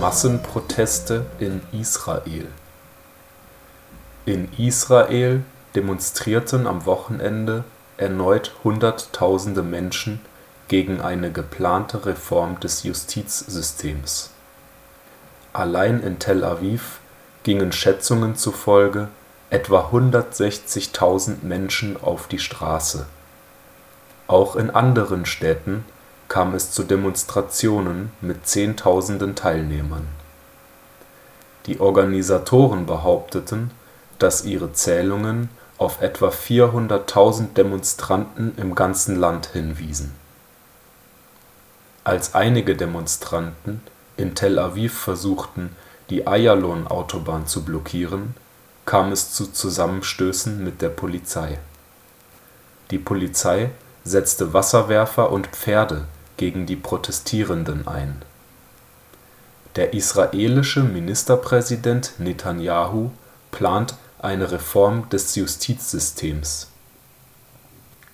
Massenproteste in Israel In Israel demonstrierten am Wochenende erneut Hunderttausende Menschen gegen eine geplante Reform des Justizsystems. Allein in Tel Aviv gingen Schätzungen zufolge etwa 160.000 Menschen auf die Straße. Auch in anderen Städten kam es zu Demonstrationen mit Zehntausenden Teilnehmern. Die Organisatoren behaupteten, dass ihre Zählungen auf etwa 400.000 Demonstranten im ganzen Land hinwiesen. Als einige Demonstranten in Tel Aviv versuchten, die Ayalon-Autobahn zu blockieren, kam es zu Zusammenstößen mit der Polizei. Die Polizei setzte Wasserwerfer und Pferde gegen die Protestierenden ein. Der israelische Ministerpräsident Netanjahu plant eine Reform des Justizsystems.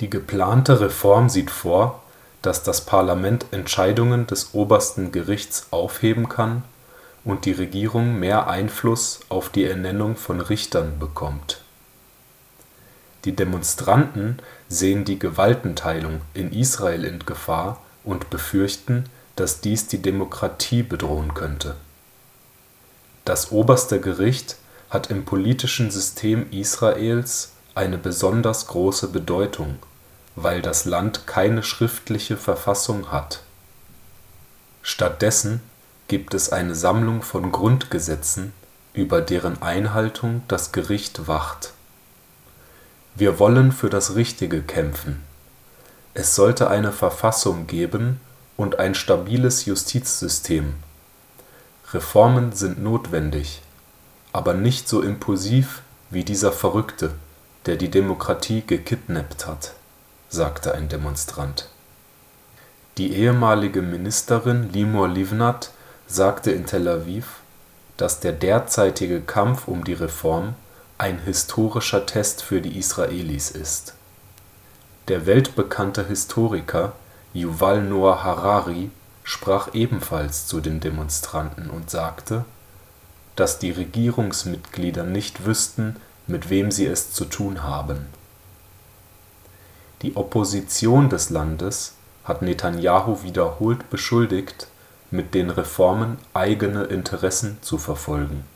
Die geplante Reform sieht vor, dass das Parlament Entscheidungen des obersten Gerichts aufheben kann und die Regierung mehr Einfluss auf die Ernennung von Richtern bekommt. Die Demonstranten sehen die Gewaltenteilung in Israel in Gefahr und befürchten, dass dies die Demokratie bedrohen könnte. Das oberste Gericht hat im politischen System Israels eine besonders große Bedeutung, weil das Land keine schriftliche Verfassung hat. Stattdessen gibt es eine Sammlung von Grundgesetzen, über deren Einhaltung das Gericht wacht. Wir wollen für das Richtige kämpfen es sollte eine Verfassung geben und ein stabiles Justizsystem. Reformen sind notwendig, aber nicht so impulsiv wie dieser Verrückte, der die Demokratie gekidnappt hat, sagte ein Demonstrant. Die ehemalige Ministerin Limor Livnat sagte in Tel Aviv, dass der derzeitige Kampf um die Reform ein historischer Test für die Israelis ist der weltbekannte Historiker Yuval Noah Harari sprach ebenfalls zu den Demonstranten und sagte, dass die Regierungsmitglieder nicht wüssten, mit wem sie es zu tun haben. Die Opposition des Landes hat Netanjahu wiederholt beschuldigt, mit den Reformen eigene Interessen zu verfolgen.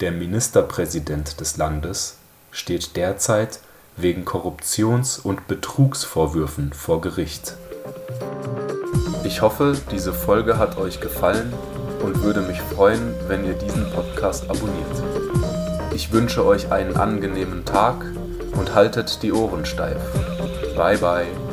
Der Ministerpräsident des Landes steht derzeit wegen Korruptions und Betrugsvorwürfen vor Gericht. Ich hoffe, diese Folge hat euch gefallen und würde mich freuen, wenn ihr diesen Podcast abonniert. Ich wünsche euch einen angenehmen Tag und haltet die Ohren steif. Bye bye.